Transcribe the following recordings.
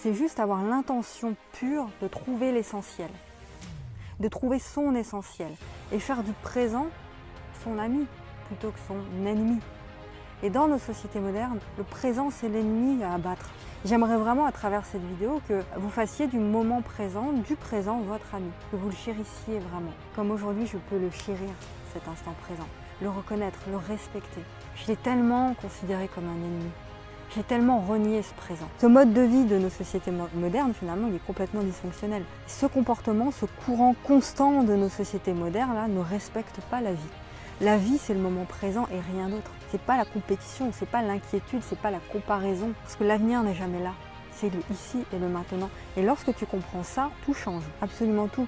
c'est juste avoir l'intention pure de trouver l'essentiel, de trouver son essentiel et faire du présent son ami plutôt que son ennemi. Et dans nos sociétés modernes, le présent c'est l'ennemi à abattre. J'aimerais vraiment à travers cette vidéo que vous fassiez du moment présent, du présent, votre ami, que vous le chérissiez vraiment. Comme aujourd'hui je peux le chérir, cet instant présent, le reconnaître, le respecter. Je l'ai tellement considéré comme un ennemi. J'ai tellement renié ce présent. Ce mode de vie de nos sociétés modernes, finalement, il est complètement dysfonctionnel. Ce comportement, ce courant constant de nos sociétés modernes, ne respecte pas la vie. La vie, c'est le moment présent et rien d'autre. C'est pas la compétition, c'est pas l'inquiétude, c'est pas la comparaison. Parce que l'avenir n'est jamais là. C'est le ici et le maintenant. Et lorsque tu comprends ça, tout change. Absolument tout.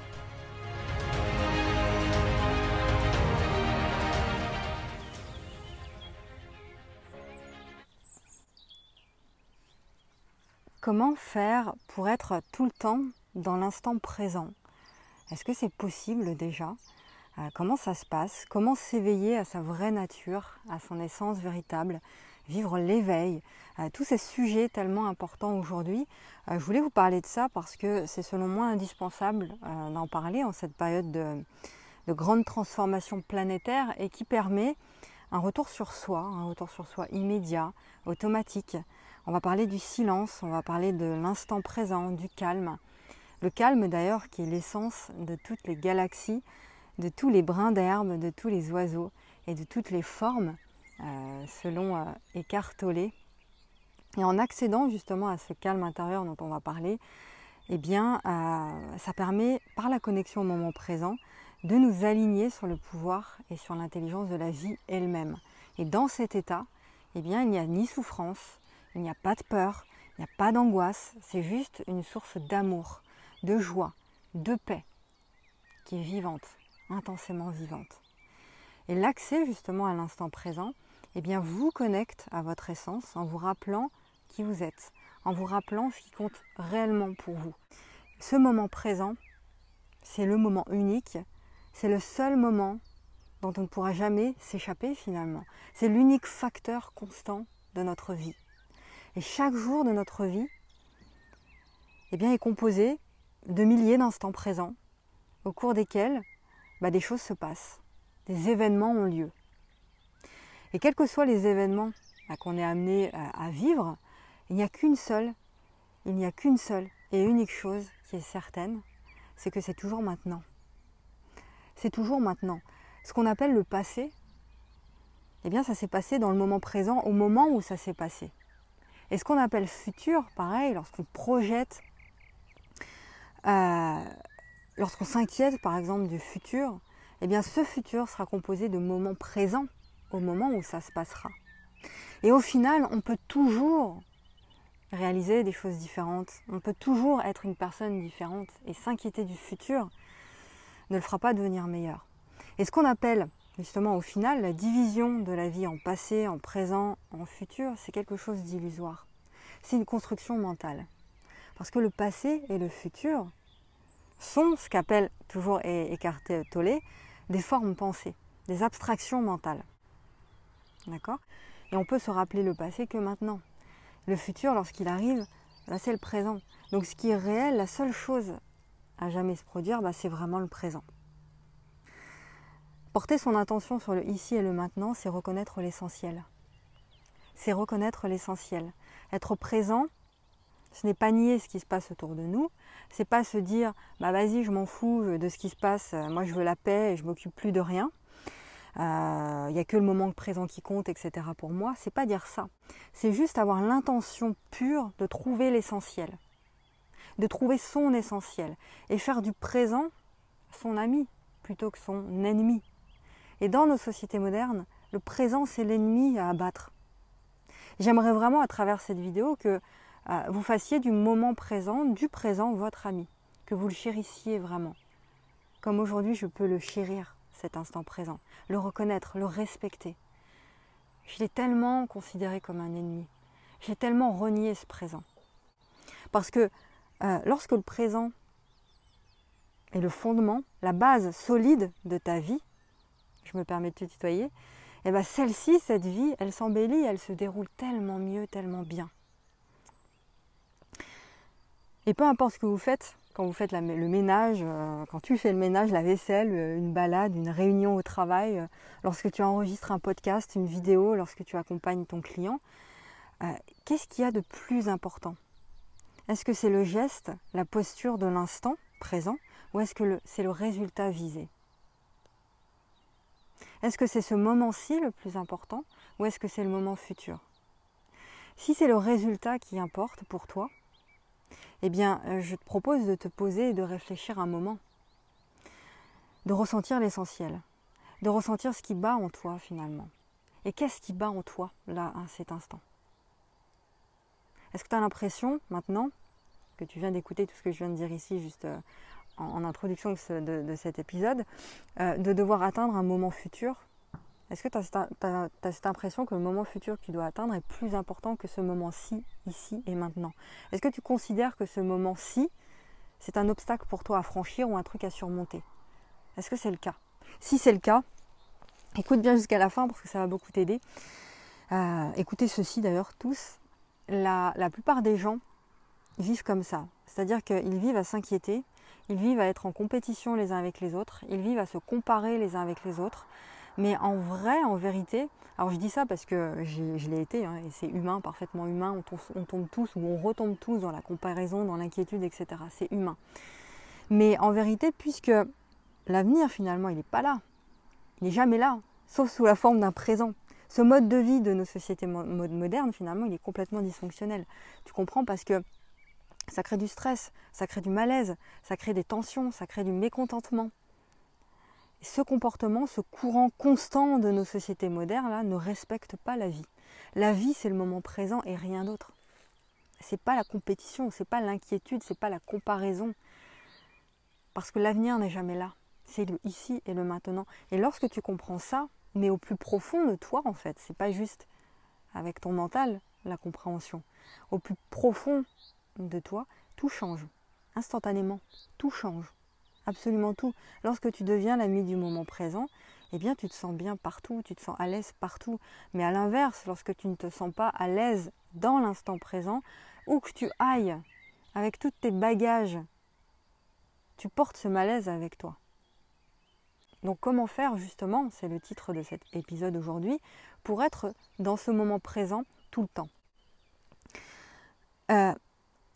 Comment faire pour être tout le temps dans l'instant présent? Est-ce que c'est possible déjà? Euh, Comment ça se passe? Comment s'éveiller à sa vraie nature, à son essence véritable? Vivre l'éveil? Euh, Tous ces sujets tellement importants aujourd'hui. Euh, je voulais vous parler de ça parce que c'est selon moi indispensable d'en parler en cette période de, de grande transformation planétaire et qui permet un retour sur soi, un retour sur soi immédiat, automatique, on va parler du silence, on va parler de l'instant présent, du calme. Le calme d'ailleurs qui est l'essence de toutes les galaxies, de tous les brins d'herbe, de tous les oiseaux et de toutes les formes, euh, selon euh, Eckhart. Et en accédant justement à ce calme intérieur dont on va parler, eh bien, euh, ça permet, par la connexion au moment présent, de nous aligner sur le pouvoir et sur l'intelligence de la vie elle-même. Et dans cet état, eh bien, il n'y a ni souffrance, il n'y a pas de peur, il n'y a pas d'angoisse, c'est juste une source d'amour, de joie, de paix, qui est vivante, intensément vivante. Et l'accès justement à l'instant présent, eh bien, vous connecte à votre essence en vous rappelant qui vous êtes, en vous rappelant ce qui compte réellement pour vous. Ce moment présent, c'est le moment unique, c'est le seul moment dont on ne pourra jamais s'échapper finalement. C'est l'unique facteur constant de notre vie. Et chaque jour de notre vie eh bien, est composé de milliers d'instants présents au cours desquels bah, des choses se passent, des événements ont lieu. Et quels que soient les événements bah, qu'on est amené à vivre, il n'y a qu'une seule, il n'y a qu'une seule et unique chose qui est certaine, c'est que c'est toujours maintenant. C'est toujours maintenant. Ce qu'on appelle le passé, eh bien ça s'est passé dans le moment présent, au moment où ça s'est passé. Et ce qu'on appelle futur, pareil, lorsqu'on projette, euh, lorsqu'on s'inquiète par exemple du futur, eh bien ce futur sera composé de moments présents au moment où ça se passera. Et au final, on peut toujours réaliser des choses différentes, on peut toujours être une personne différente et s'inquiéter du futur ne le fera pas devenir meilleur. Et ce qu'on appelle justement au final, la division de la vie en passé, en présent, en futur, c'est quelque chose d'illusoire. C'est une construction mentale. Parce que le passé et le futur sont ce qu'appelle toujours Eckhart Tolle des formes pensées, des abstractions mentales. D'accord? Et on peut se rappeler le passé que maintenant. Le futur, lorsqu'il arrive, bah, c'est le présent. Donc ce qui est réel, la seule chose à jamais se produire, bah, c'est vraiment le présent. Porter son attention sur le ici et le maintenant, c'est reconnaître l'essentiel. C'est reconnaître l'essentiel. Être présent, ce n'est pas nier ce qui se passe autour de nous, c'est pas se dire bah vas-y je m'en fous de ce qui se passe, moi je veux la paix et je m'occupe plus de rien. Il euh, n'y a que le moment présent qui compte, etc. pour moi. C'est pas dire ça. C'est juste avoir l'intention pure de trouver l'essentiel, de trouver son essentiel et faire du présent son ami plutôt que son ennemi. Et dans nos sociétés modernes, le présent, c'est l'ennemi à abattre. J'aimerais vraiment à travers cette vidéo que euh, vous fassiez du moment présent, du présent, votre ami, que vous le chérissiez vraiment. Comme aujourd'hui, je peux le chérir, cet instant présent, le reconnaître, le respecter. Je l'ai tellement considéré comme un ennemi. J'ai tellement renié ce présent. Parce que euh, lorsque le présent est le fondement, la base solide de ta vie, je me permets de te tutoyer, et eh bien celle-ci, cette vie, elle s'embellit, elle se déroule tellement mieux, tellement bien. Et peu importe ce que vous faites, quand vous faites le ménage, euh, quand tu fais le ménage, la vaisselle, euh, une balade, une réunion au travail, euh, lorsque tu enregistres un podcast, une vidéo, lorsque tu accompagnes ton client, qu'est-ce qu'il y a de plus important? Est-ce que c'est le geste, la posture de l'instant présent, ou est-ce que c'est le résultat visé? Est-ce que c'est ce moment-ci le plus important, ou est-ce que c'est le moment futur? Si c'est le résultat qui importe pour toi, eh bien, euh, je te propose de te poser et de réfléchir un moment, de ressentir l'essentiel, de ressentir ce qui bat en toi finalement. Et qu'est-ce qui bat en toi là, à cet instant? Est-ce que tu as l'impression maintenant que tu viens d'écouter tout ce que je viens de dire ici juste en, introduction de, cet épisode, euh, de devoir atteindre un moment futur est-ce que tu as, cette impression que le moment futur que tu dois atteindre est plus important que ce moment-ci, ici et maintenant? Est-ce que tu considères que ce moment-ci, c'est un obstacle pour toi à franchir ou un truc à surmonter? Est-ce que c'est le cas? Si c'est le cas, écoute bien jusqu'à la fin parce que ça va beaucoup t'aider. Euh, écoutez ceci d'ailleurs tous. La plupart des gens vivent comme ça. C'est-à-dire qu'ils vivent à s'inquiéter, ils vivent à être en compétition les uns avec les autres, ils vivent à se comparer les uns avec les autres. Mais en vrai, en vérité, alors je dis ça parce que je l'ai été, hein, et c'est humain, parfaitement humain, on tombe, tous ou on retombe tous dans la comparaison, dans l'inquiétude, etc. C'est humain. Mais en vérité, puisque l'avenir finalement, il n'est pas là, il n'est jamais là, sauf sous la forme d'un présent. Ce mode de vie de nos sociétés modernes, finalement, il est complètement dysfonctionnel. Tu comprends? Parce que ça crée du stress, ça crée du malaise, ça crée des tensions, ça crée du mécontentement ce comportement, ce courant constant de nos sociétés modernes là, ne respecte pas la vie. La vie, c'est le moment présent et rien d'autre. C'est pas la compétition, c'est pas l'inquiétude, c'est pas la comparaison. Parce que l'avenir n'est jamais là. C'est le ici et le maintenant. Et lorsque tu comprends ça, mais au plus profond de toi en fait, c'est pas juste avec ton mental la compréhension. Au plus profond de toi, tout change. Instantanément, tout change absolument tout. Lorsque tu deviens l'ami du moment présent, eh bien tu te sens bien partout, tu te sens à l'aise partout. Mais à l'inverse, lorsque tu ne te sens pas à l'aise dans l'instant présent, où que tu ailles, avec tous tes bagages, tu portes ce malaise avec toi. Donc comment faire justement, c'est le titre de cet épisode aujourd'hui, pour être dans ce moment présent tout le temps. Euh,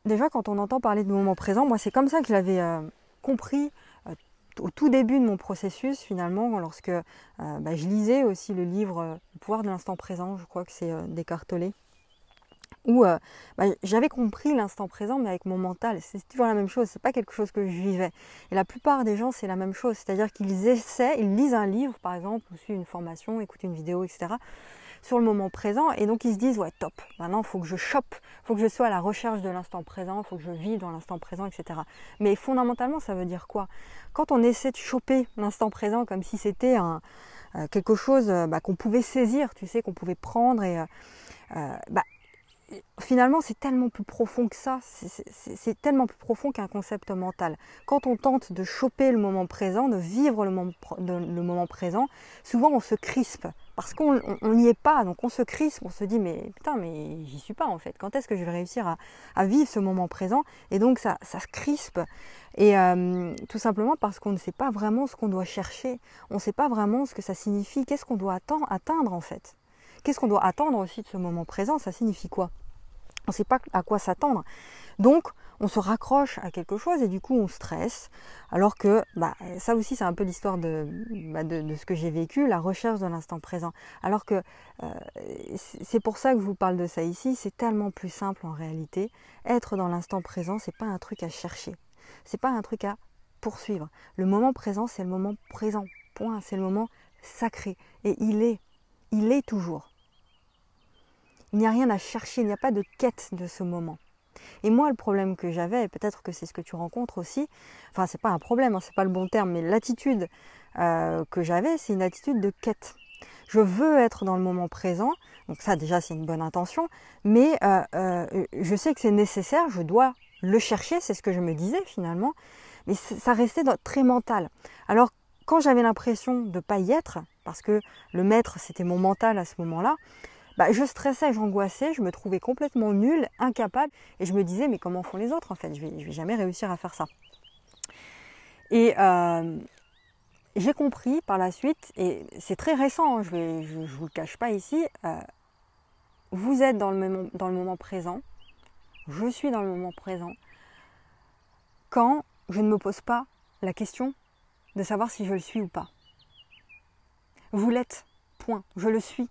déjà quand on entend parler de moment présent, moi c'est comme ça que je l'avais euh, compris euh, au tout début de mon processus, finalement, lorsque euh, bah, je lisais aussi le livre Le pouvoir de l'instant présent, je crois que c'est Descartes où bah, j'avais compris l'instant présent, mais avec mon mental. C'est toujours la même chose, c'est pas quelque chose que je vivais. Et la plupart des gens, c'est la même chose, c'est-à-dire qu'ils essaient, ils lisent un livre, par exemple, ou suivent une formation, écoutent une vidéo, etc sur le moment présent. Et donc ils se disent ouais top, maintenant il faut que je chope, il faut que je sois à la recherche de l'instant présent, il faut que je vive dans l'instant présent, etc. Mais fondamentalement ça veut dire quoi? Quand on essaie de choper l'instant présent comme si c'était euh, quelque chose euh, bah, qu'on pouvait saisir, tu sais, qu'on pouvait prendre et euh, bah, finalement, c'est tellement plus profond que ça, c'est tellement plus profond qu'un concept mental. Quand on tente de choper le moment présent, de vivre le moment, présent, souvent on se crispe parce qu'on n'y est pas, donc on se crispe, on se dit mais putain, mais j'y suis pas en fait. Quand est-ce que je vais réussir à, vivre ce moment présent? Et donc ça, ça se crispe. Et euh, tout simplement parce qu'on ne sait pas vraiment ce qu'on doit chercher, on ne sait pas vraiment ce que ça signifie, qu'est-ce qu'on doit atteindre en fait? Qu'est-ce qu'on doit attendre aussi de ce moment présent? Ça signifie quoi? On ne sait pas à quoi s'attendre. Donc, on se raccroche à quelque chose et du coup, on stresse. Alors que, bah, ça aussi, c'est un peu l'histoire de, bah, de, ce que j'ai vécu, la recherche de l'instant présent. Alors que euh, c'est pour ça que je vous parle de ça ici. C'est tellement plus simple en réalité. Être dans l'instant présent, c'est pas un truc à chercher. C'est pas un truc à poursuivre. Le moment présent, c'est le moment présent. Point. C'est le moment sacré. Et il est. Il est toujours. Il n'y a rien à chercher, il n'y a pas de quête de ce moment. Et moi, le problème que j'avais, peut-être que c'est ce que tu rencontres aussi, enfin, c'est pas un problème, hein, c'est pas le bon terme, mais l'attitude euh, que j'avais, c'est une attitude de quête. Je veux être dans le moment présent, donc ça déjà c'est une bonne intention, mais euh, euh, je sais que c'est nécessaire, je dois le chercher, c'est ce que je me disais finalement, mais ça restait très mental. Alors quand j'avais l'impression de ne pas y être, parce que le maître c'était mon mental à ce moment-là, bah, je stressais, j'angoissais, je me trouvais complètement nulle, incapable, et je me disais mais comment font les autres en fait? Je vais, je vais jamais réussir à faire ça. Et euh, j'ai compris par la suite, et c'est très récent, hein, je ne vous le cache pas ici, euh, vous êtes dans le, moment, dans le moment présent, je suis dans le moment présent, quand je ne me pose pas la question de savoir si je le suis ou pas. Vous l'êtes, point, je le suis,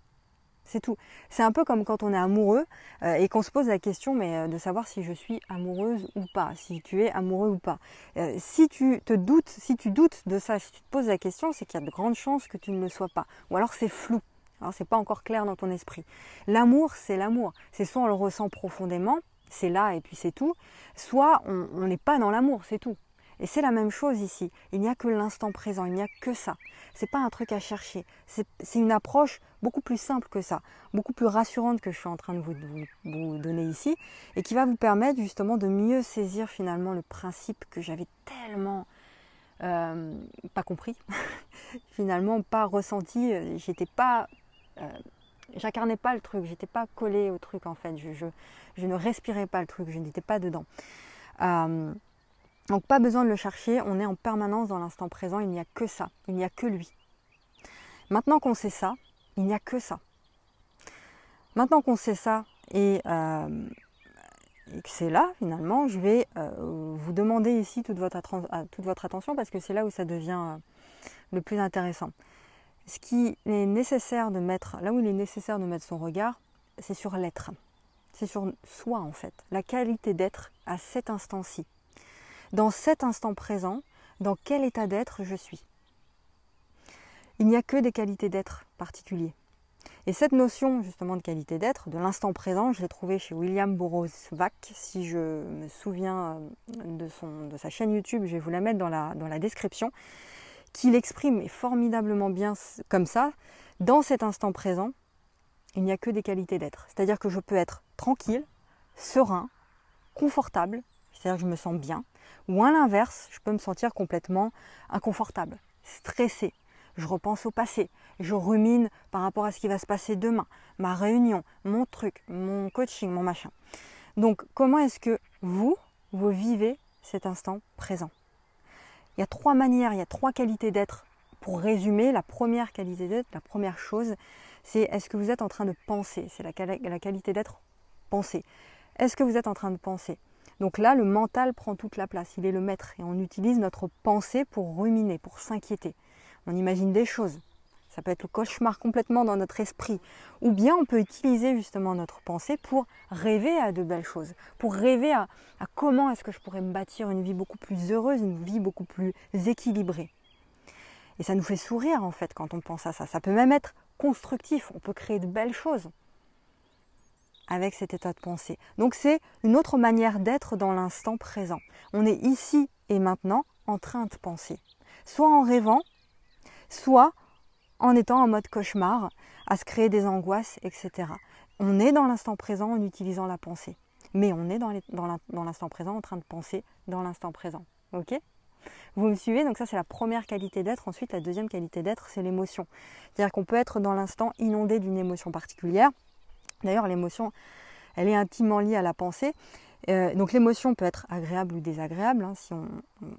c'est tout. C'est un peu comme quand on est amoureux euh, et qu'on se pose la question euh, de savoir si je suis amoureuse ou pas, si tu es amoureux ou pas. Euh, si tu te doutes, si tu doutes de ça, si tu te poses la question, c'est qu'il y a de grandes chances que tu ne le sois pas. Ou alors c'est flou. Alors c'est pas encore clair dans ton esprit. L'amour, c'est l'amour. C'est soit on le ressent profondément, c'est là et puis c'est tout, soit on n'est pas dans l'amour, c'est tout. Et c'est la même chose ici. Il n'y a que l'instant présent, il n'y a que ça. C'est pas un truc à chercher. C'est une approche beaucoup plus simple que ça, beaucoup plus rassurante que je suis en train de vous, donner ici, et qui va vous permettre justement de mieux saisir finalement le principe que j'avais tellement euh, pas compris, finalement pas ressenti. J'étais pas, euh, j'incarnais pas le truc, j'étais pas collé au truc en fait. Je, ne respirais pas le truc, je n'étais pas dedans. Euh, donc pas besoin de le chercher, on est en permanence dans l'instant présent, il n'y a que ça, il n'y a que lui. Maintenant qu'on sait ça, il n'y a que ça. Maintenant qu'on sait ça et, euh, que c'est là finalement, je vais euh, vous demander ici toute votre, toute votre, attention parce que c'est là où ça devient euh, le plus intéressant. Ce qui est nécessaire de mettre, là où il est nécessaire de mettre son regard, c'est sur l'être. C'est sur soi en fait, la qualité d'être à cet instant-ci dans cet instant présent, dans quel état d'être je suis? Il n'y a que des qualités d'être particuliers. Et cette notion justement de qualité d'être, de l'instant présent, je l'ai trouvée chez William Wack. Si je me souviens euh, de sa chaîne YouTube, je vais vous la mettre dans la, dans la description, qu'il exprime formidablement bien comme ça. Dans cet instant présent, il n'y a que des qualités d'être. C'est-à-dire que je peux être tranquille, serein, confortable, c'est-à-dire que je me sens bien, ou à l'inverse, je peux me sentir complètement inconfortable, stressé. Je repense au passé, je rumine par rapport à ce qui va se passer demain, ma réunion, mon truc, mon coaching, mon machin. Donc comment est-ce que vous, vous vivez cet instant présent? Il y a trois manières, il y a trois qualités d'être. Pour résumer, la première qualité d'être, la première chose, c'est est-ce que vous êtes en train de penser? C'est la, la qualité d'être penser. Est-ce que vous êtes en train de penser? Donc là, le mental prend toute la place, il est le maître et on utilise notre pensée pour ruminer, pour s'inquiéter. On imagine des choses. Ça peut être le cauchemar complètement dans notre esprit. Ou bien on peut utiliser justement notre pensée pour rêver à de belles choses, pour rêver à, comment est-ce que je pourrais me bâtir une vie beaucoup plus heureuse, une vie beaucoup plus équilibrée. Et ça nous fait sourire en fait quand on pense à ça. Ça peut même être constructif, on peut créer de belles choses avec cet état de pensée. Donc c'est une autre manière d'être dans l'instant présent. On est ici et maintenant en train de penser. Soit en rêvant, soit en étant en mode cauchemar, à se créer des angoisses, etc. On est dans l'instant présent en utilisant la pensée. Mais on est dans l'instant présent en train de penser dans l'instant présent. Ok? Vous me suivez? Donc ça c'est la première qualité d'être. Ensuite la deuxième qualité d'être c'est l'émotion. C'est-à-dire qu'on peut être dans l'instant inondé d'une émotion particulière. D'ailleurs, l'émotion, elle est intimement liée à la pensée. Euh, donc l'émotion peut être agréable ou désagréable, hein, si on,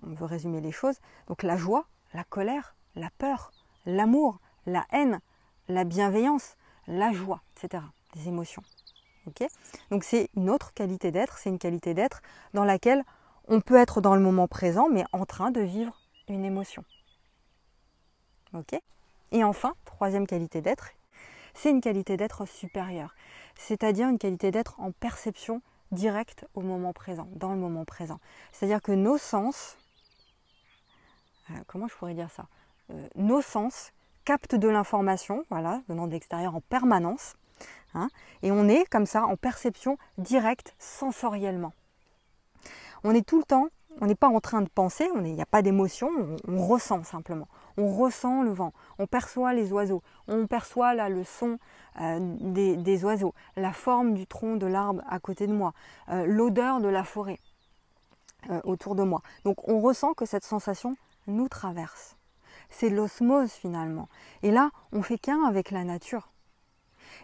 veut résumer les choses. Donc la joie, la colère, la peur, l'amour, la haine, la bienveillance, la joie, etc. Des émotions. donc c'est une autre qualité d'être, c'est une qualité d'être dans laquelle on peut être dans le moment présent, mais en train de vivre une émotion. Et enfin, troisième qualité d'être, c'est une qualité d'être supérieure, c'est-à-dire une qualité d'être en perception directe au moment présent, dans le moment présent. C'est-à-dire que nos sens, euh, comment je pourrais dire ça euh, Nos sens captent de l'information, voilà, venant de l'extérieur en permanence, hein, et on est comme ça en perception directe sensoriellement. On est tout le temps on n'est pas en train de penser, il n'y a pas d'émotion, on, ressent simplement. On ressent le vent, on perçoit les oiseaux, on perçoit là, le son euh, des, oiseaux, la forme du tronc de l'arbre à côté de moi, euh, l'odeur de la forêt euh, autour de moi. Donc on ressent que cette sensation nous traverse. C'est l'osmose finalement. Et là, on fait qu'un avec la nature.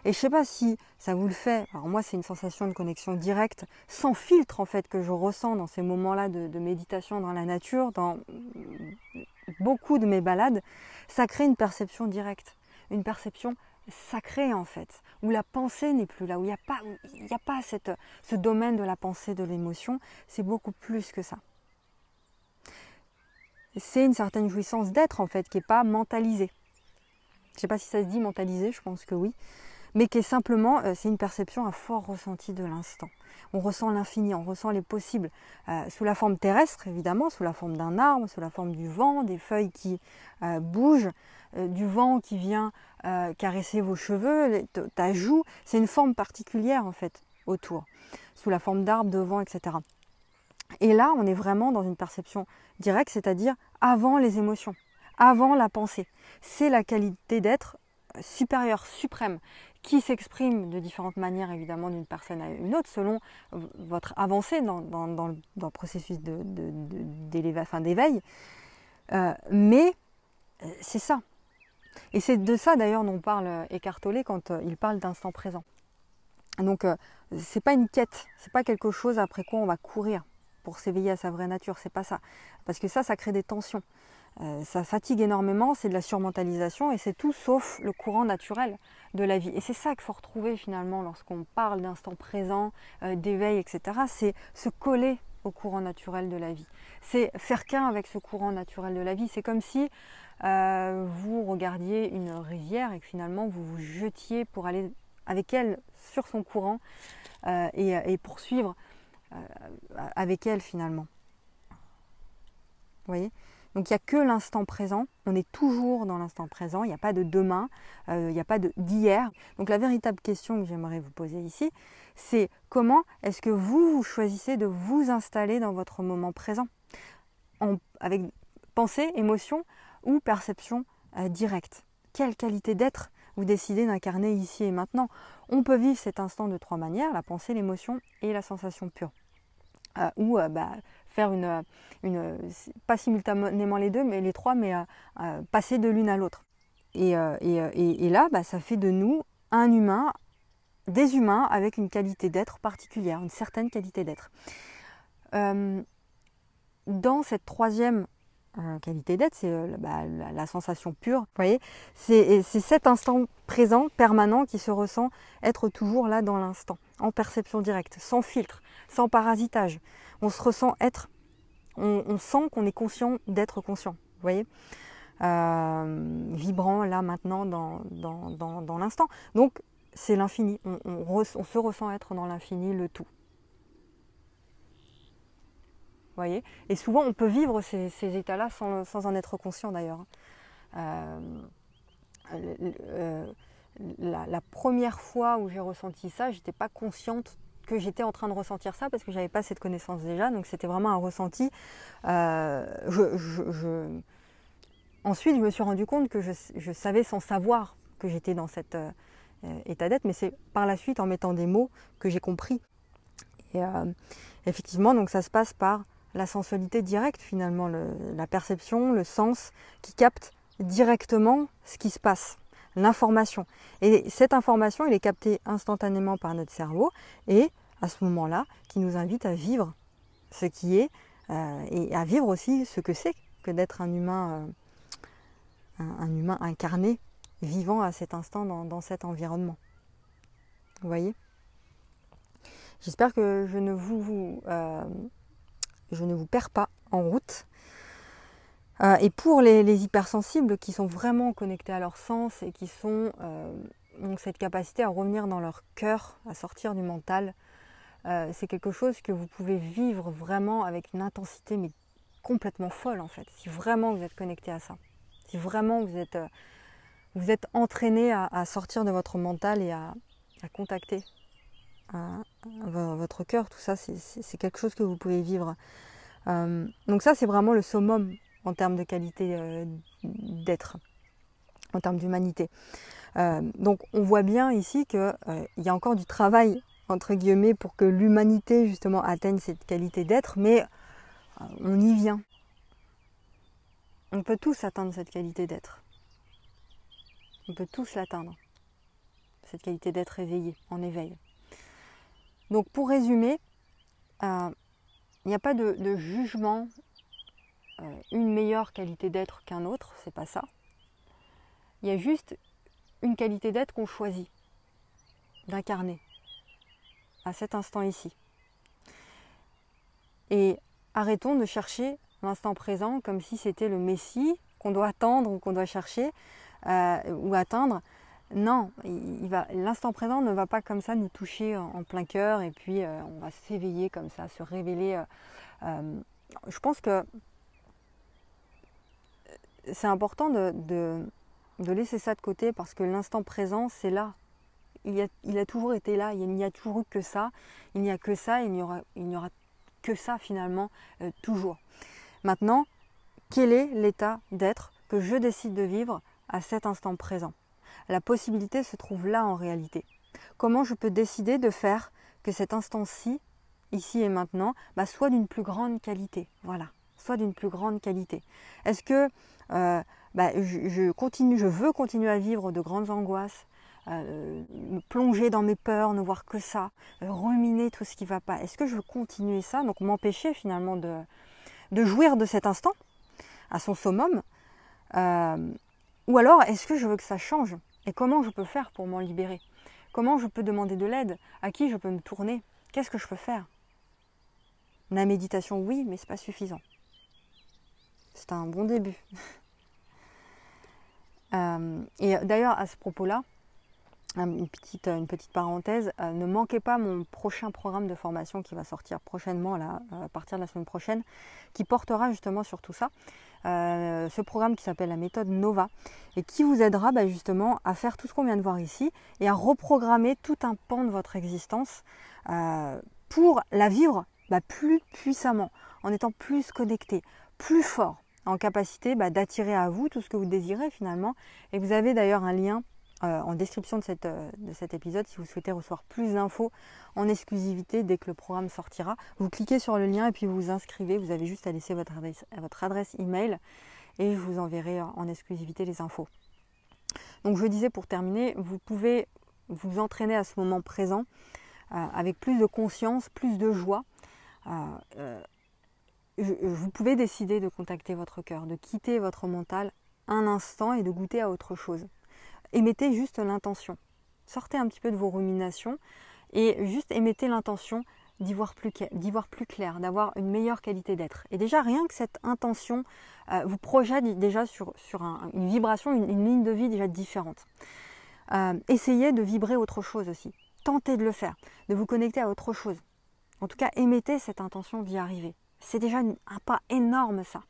Et je ne sais pas si ça vous le fait. Alors moi, c'est une sensation de connexion directe, sans filtre en fait, que je ressens dans ces moments-là de, méditation dans la nature, dans beaucoup de mes balades. Ça crée une perception directe, une perception sacrée en fait, où la pensée n'est plus là, où il n'y a pas, ce domaine de la pensée, de l'émotion. C'est beaucoup plus que ça. C'est une certaine jouissance d'être en fait, qui n'est pas mentalisée. Je ne sais pas si ça se dit mentalisé, je pense que oui mais qui est simplement, euh, c'est une perception, un fort ressenti de l'instant. On ressent l'infini, on ressent les possibles, euh, sous la forme terrestre évidemment, sous la forme d'un arbre, sous la forme du vent, des feuilles qui euh, bougent, du vent qui vient caresser vos cheveux, ta joue, c'est une forme particulière en fait autour, sous la forme d'arbre, de vent, etc. Et là, on est vraiment dans une perception directe, c'est-à-dire avant les émotions, avant la pensée. C'est la qualité d'être supérieure, suprême, qui s'exprime de différentes manières évidemment d'une personne à une autre selon votre avancée dans, le, processus d'éveil. Euh, mais euh, c'est ça. Et c'est de ça d'ailleurs dont parle Eckhart Tolle quand euh, il parle d'instant présent. Donc c'est pas une quête, c'est pas quelque chose après quoi on va courir pour s'éveiller à sa vraie nature, c'est pas ça. Parce que ça, ça crée des tensions. Euh, ça fatigue énormément, c'est de la surmentalisation et c'est tout sauf le courant naturel de la vie. Et c'est ça qu'il faut retrouver finalement lorsqu'on parle d'instant présent, euh, d'éveil, etc. C'est se coller au courant naturel de la vie. C'est faire qu'un avec ce courant naturel de la vie. C'est comme si euh, vous regardiez une rivière et que finalement vous vous jetiez pour aller avec elle sur son courant et, et, poursuivre avec elle finalement. Vous voyez? Donc il n'y a que l'instant présent, on est toujours dans l'instant présent, il n'y a pas de demain, euh, il n'y a pas d'hier. Donc la véritable question que j'aimerais vous poser ici, c'est comment est-ce que vous, choisissez de vous installer dans votre moment présent? Avec pensée, émotion ou perception euh, directe. Quelle qualité d'être vous décidez d'incarner ici et maintenant? On peut vivre cet instant de trois manières, la pensée, l'émotion et la sensation pure. Euh, ou bah, faire une, une, pas simultanément les deux, mais les trois, mais passer de l'une à l'autre. Et, euh, euh, là, bah, ça fait de nous un humain, des humains avec une qualité d'être particulière, une certaine qualité d'être. Euh, dans cette troisième qualité d'être, c'est bah, la, sensation pure. Vous voyez, c'est cet instant présent, permanent, qui se ressent être toujours là dans l'instant, en perception directe, sans filtre, sans parasitage on se ressent être, on, sent qu'on est conscient d'être conscient, voyez euh, Vibrant là maintenant dans, dans, l'instant. Donc c'est l'infini, on, se ressent être dans l'infini, le tout. Voyez Et souvent on peut vivre ces, états-là sans, en être conscient d'ailleurs. Euh, euh, la, première fois où j'ai ressenti ça, j'étais pas consciente que j'étais en train de ressentir ça parce que j'avais pas cette connaissance déjà. Donc c'était vraiment un ressenti. Euh, Ensuite, je me suis rendu compte que je, savais sans savoir que j'étais dans cet état d'être, mais c'est par la suite en mettant des mots que j'ai compris. Et effectivement, donc ça se passe par la sensualité directe finalement, la perception, le sens qui capte directement ce qui se passe l'information. Et cette information, elle est captée instantanément par notre cerveau et à ce moment-là, qui nous invite à vivre ce qui est euh, et à vivre aussi ce que c'est que d'être un humain, euh, un, humain incarné, vivant à cet instant dans, cet environnement. Vous voyez? J'espère que je ne vous, euh, je ne vous perds pas en route. Euh, et pour les, hypersensibles qui sont vraiment connectés à leur sens et qui euh, ont cette capacité à revenir dans leur cœur, à sortir du mental, euh, c'est quelque chose que vous pouvez vivre vraiment avec une intensité mais complètement folle en fait. Si vraiment vous êtes connecté à ça, si vraiment vous êtes, vous êtes entraîné à, sortir de votre mental et à, contacter votre cœur, tout ça, c'est quelque chose que vous pouvez vivre. donc ça, c'est vraiment le summum en termes de qualité euh, d'être, en termes d'humanité. Euh, donc on voit bien ici qu'il euh, y a encore du travail, entre guillemets, pour que l'humanité justement atteigne cette qualité d'être, mais on y vient. On peut tous atteindre cette qualité d'être. On peut tous l'atteindre. cette qualité d'être éveillé, en éveil. Donc pour résumer, euh, il n'y a pas de, jugement, euh, une meilleure qualité d'être qu'un autre, c'est pas ça. Il y a juste une qualité d'être qu'on choisit d'incarner à cet instant ici. Et arrêtons de chercher l'instant présent comme si c'était le Messie qu'on doit attendre ou qu'on doit chercher euh, ou atteindre. Non, l'instant présent ne va pas comme ça nous toucher en, plein cœur et puis euh, on va s'éveiller comme ça, se révéler. Euh, je pense que c'est important de, laisser ça de côté parce que l'instant présent, c'est là. Il a, toujours été là, il n'y a toujours eu que ça, il n'y a que ça, il n'y aura que ça finalement, toujours. Maintenant, quel est l'état d'être que je décide de vivre à cet instant présent? La possibilité se trouve là en réalité. Comment je peux décider de faire que cet instant-ci, ici et maintenant, bah, soit d'une plus grande qualité? Voilà, soit d'une plus grande qualité. Est-ce que euh, bah, je, continue, je veux continuer à vivre de grandes angoisses euh, me plonger dans mes peurs, ne voir que ça, ruminer tout ce qui ne va pas? Est-ce que je veux continuer ça Donc m'empêcher finalement de, jouir de cet instant à son summum euh, Ou alors, est-ce que je veux que ça change? Et comment je peux faire pour m'en libérer? Comment je peux demander de l'aide? À qui je peux me tourner? Qu'est-ce que je peux faire? La méditation, oui, mais ce n'est pas suffisant. C'est un bon début. Euh, et d'ailleurs, à ce propos-là, une petite, une petite parenthèse, euh, ne manquez pas mon prochain programme de formation qui va sortir prochainement, là, à partir de la semaine prochaine, qui portera justement sur tout ça. Euh, ce programme qui s'appelle la méthode Nova et qui vous aidera bah, justement à faire tout ce qu'on vient de voir ici et à reprogrammer tout un pan de votre existence euh, pour la vivre bah, plus puissamment, en étant plus connecté, plus fort, en capacité bah, d'attirer à vous tout ce que vous désirez finalement. Et vous avez d'ailleurs un lien euh, en description euh, de, cet épisode si vous souhaitez recevoir plus d'infos en exclusivité dès que le programme sortira. Vous cliquez sur le lien et puis vous vous inscrivez. Vous avez juste à laisser votre adresse, email et je vous enverrai en exclusivité les infos. Donc je disais pour terminer, vous pouvez vous entraîner à ce moment présent euh, avec plus de conscience, plus de joie. vous pouvez décider de contacter votre cœur, de quitter votre mental un instant et de goûter à autre chose émettez juste l'intention. Sortez un petit peu de vos ruminations et juste émettez l'intention d'y voir, plus, clair, d'avoir une meilleure qualité d'être. Et déjà, rien que cette intention euh, vous projette déjà sur, sur une vibration, une, ligne de vie déjà différente. Euh, essayez de vibrer autre chose aussi. Tentez de le faire, de vous connecter à autre chose. En tout cas, émettez cette intention d'y arriver. C'est déjà un pas énorme ça.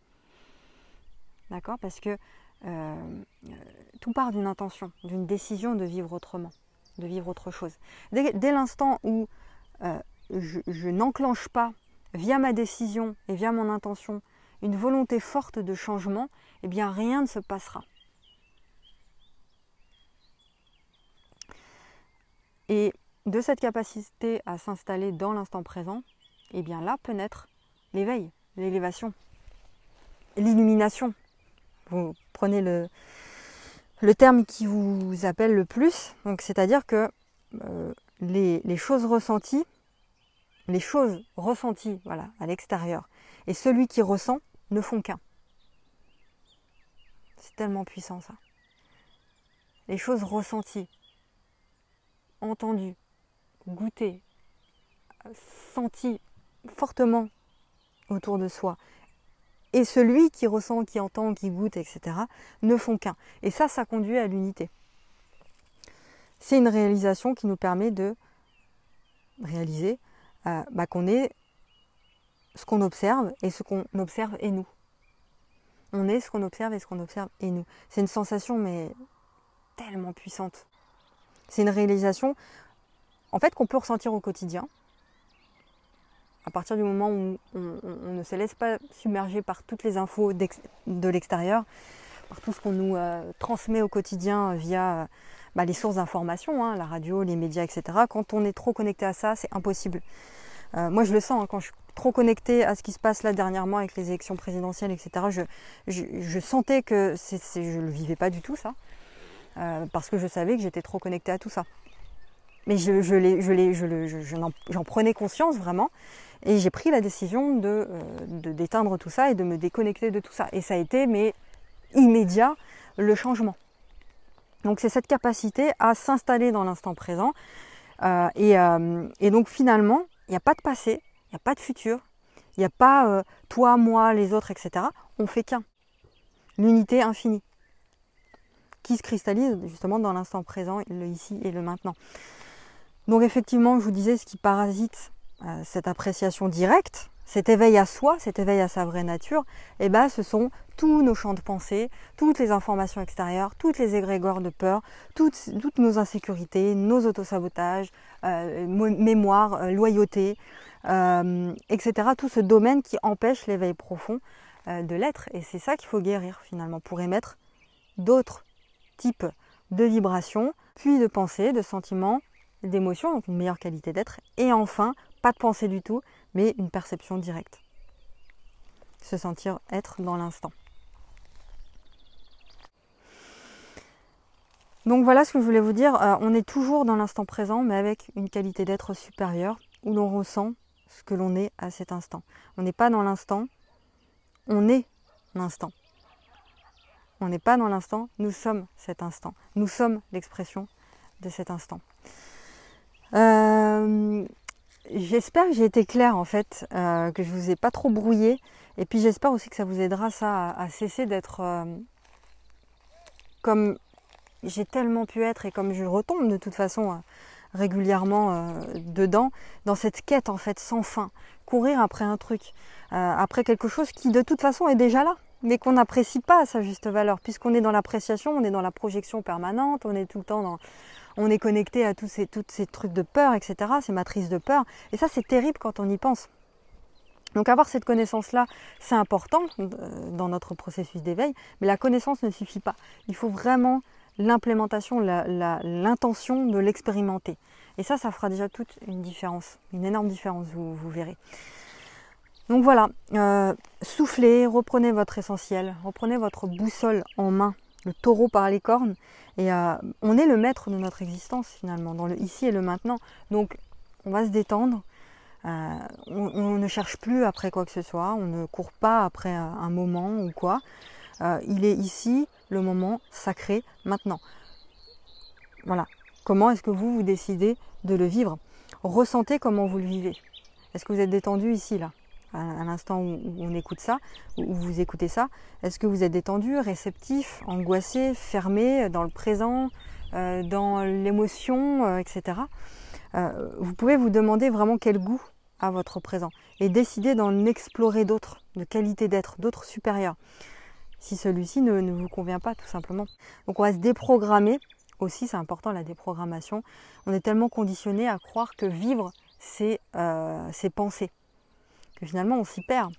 D'accord? Parce que euh, tout part d'une intention, d'une décision de vivre autrement, de vivre autre chose. Dès, l'instant où euh, je, n'enclenche pas, via ma décision et via mon intention, une volonté forte de changement, eh bien rien ne se passera. Et de cette capacité à s'installer dans l'instant présent, eh bien là peut naître l'éveil, l'élévation, l'illumination. Vous prenez le, le terme qui vous appelle le plus. Donc, c'est-à-dire que euh, les, choses ressenties, les choses ressenties voilà, à l'extérieur, et celui qui ressent ne font qu'un. C'est tellement puissant ça. Les choses ressenties, entendues, goûtées, senties fortement autour de soi et celui qui ressent, qui entend, qui goûte, etc., ne font qu'un. Et ça, ça conduit à l'unité. C'est une réalisation qui nous permet de réaliser euh, bah, qu'on est ce qu'on observe et ce qu'on observe est nous. On est ce qu'on observe et ce qu'on observe est nous. C'est une sensation mais tellement puissante. C'est une réalisation en fait qu'on peut ressentir au quotidien, à partir du moment où on, ne se laisse pas submerger par toutes les infos de l'extérieur, par tout ce qu'on nous euh, transmet au quotidien via bah, les sources d'information, hein, la radio, les médias, etc. Quand on est trop connecté à ça, c'est impossible. Euh, moi, je le sens hein, quand je suis trop connecté à ce qui se passe là dernièrement avec les élections présidentielles, etc. Je, sentais que je ne le vivais pas du tout ça, euh, parce que je savais que j'étais trop connecté à tout ça. Mais je, je, j'en prenais conscience vraiment. Et j'ai pris la décision de, euh, d'éteindre tout ça et de me déconnecter de tout ça. Et ça a été, mais immédiat, le changement. Donc c'est cette capacité à s'installer dans l'instant présent. Euh, et, euh, et, donc finalement, il n'y a pas de passé, il n'y a pas de futur, il n'y a pas toi, moi, les autres, etc. On fait qu'un. L'unité infinie qui se cristallise justement dans l'instant présent, le ici et le maintenant. Donc effectivement, je vous disais, ce qui parasite cette appréciation directe, cet éveil à soi, cet éveil à sa vraie nature, eh ben, ce sont tous nos champs de pensée, toutes les informations extérieures, toutes les égrégores de peur, toutes, nos insécurités, nos autosabotages, euh, mémoire, euh, loyauté, etc. Tout ce domaine qui empêche l'éveil profond de l'être. Et c'est ça qu'il faut guérir finalement pour émettre d'autres types de vibrations, puis de pensées, de sentiments, d'émotions, donc une meilleure qualité d'être, et enfin, pas de pensée du tout, mais une perception directe. Se sentir être dans l'instant. Donc voilà ce que je voulais vous dire. Euh, on est toujours dans l'instant présent, mais avec une qualité d'être supérieure, où l'on ressent ce que l'on est à cet instant. On n'est pas dans l'instant, on est l'instant. On n'est pas dans l'instant, nous sommes cet instant. Nous sommes l'expression de cet instant. Euh, j'espère que j'ai été claire en fait, euh, que je vous ai pas trop brouillé. Et puis j'espère aussi que ça vous aidera ça à, cesser d'être euh, comme j'ai tellement pu être et comme je retombe de toute façon régulièrement dedans, dans cette quête en fait sans fin. Courir après un truc, après quelque chose qui de toute façon est déjà là mais qu'on n'apprécie pas à sa juste valeur, puisqu'on est dans l'appréciation, on est dans la projection permanente, on est tout le temps dans, on est connecté à tous ces, ces trucs de peur, etc., ces matrices de peur. Et ça, c'est terrible quand on y pense. Donc avoir cette connaissance-là, c'est important euh, dans notre processus d'éveil, mais la connaissance ne suffit pas. Il faut vraiment l'implémentation, l'intention de l'expérimenter. Et ça, ça fera déjà toute une différence, une énorme différence, vous, verrez. Donc voilà, euh, soufflez, reprenez votre essentiel, reprenez votre boussole en main, le taureau par les cornes, et euh, on est le maître de notre existence finalement, dans le ici et le maintenant. Donc on va se détendre. Euh, on, ne cherche plus après quoi que ce soit, on ne court pas après un moment ou quoi. Euh, il est ici le moment sacré maintenant. Voilà. Comment est-ce que vous vous décidez de le vivre? Ressentez comment vous le vivez. Est-ce que vous êtes détendu ici là? À, l'instant où, on écoute ça, où vous écoutez ça, est-ce que vous êtes détendu, réceptif, angoissé, fermé dans le présent, euh, dans l'émotion, euh, etc. Euh, vous pouvez vous demander vraiment quel goût a votre présent et décider d'en explorer d'autres, de qualité d'être, d'autres supérieurs, si celui-ci ne, vous convient pas tout simplement. Donc on va se déprogrammer aussi, c'est important la déprogrammation. On est tellement conditionné à croire que vivre, c'est penser finalement on s'y perd.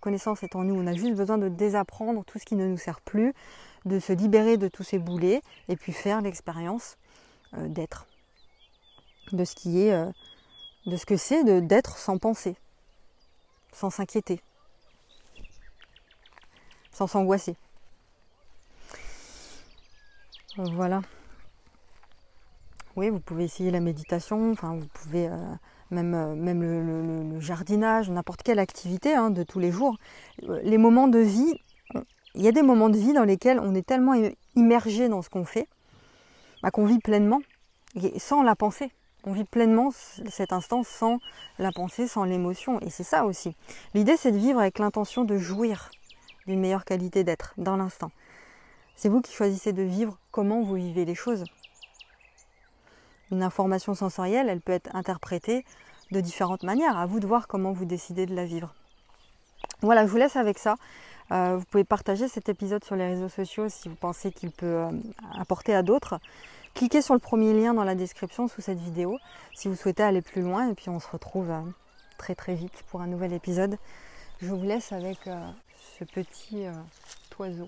connaissance est en nous, on a juste besoin de désapprendre tout ce qui ne nous sert plus, de se libérer de tous ces boulets et puis faire l'expérience euh, d'être, de ce qui est, euh, de ce que c'est d'être sans penser, sans s'inquiéter, sans s'angoisser. Voilà. Oui, vous pouvez essayer la méditation, enfin vous pouvez euh, même, euh, le, jardinage, n'importe quelle activité hein, de tous les jours. Les moments de vie, il y a des moments de vie dans lesquels on est tellement immergé dans ce qu'on fait bah, qu'on vit pleinement sans la pensée. On vit pleinement cet instant sans la pensée, sans l'émotion. Et c'est ça aussi. L'idée, c'est de vivre avec l'intention de jouir d'une meilleure qualité d'être dans l'instant. C'est vous qui choisissez de vivre comment vous vivez les choses une information sensorielle, elle peut être interprétée de différentes manières. À vous de voir comment vous décidez de la vivre. Voilà, je vous laisse avec ça. Euh, vous pouvez partager cet épisode sur les réseaux sociaux si vous pensez qu'il peut euh, apporter à d'autres. Cliquez sur le premier lien dans la description sous cette vidéo si vous souhaitez aller plus loin. Et puis on se retrouve euh, très très vite pour un nouvel épisode. Je vous laisse avec ce petit oiseau.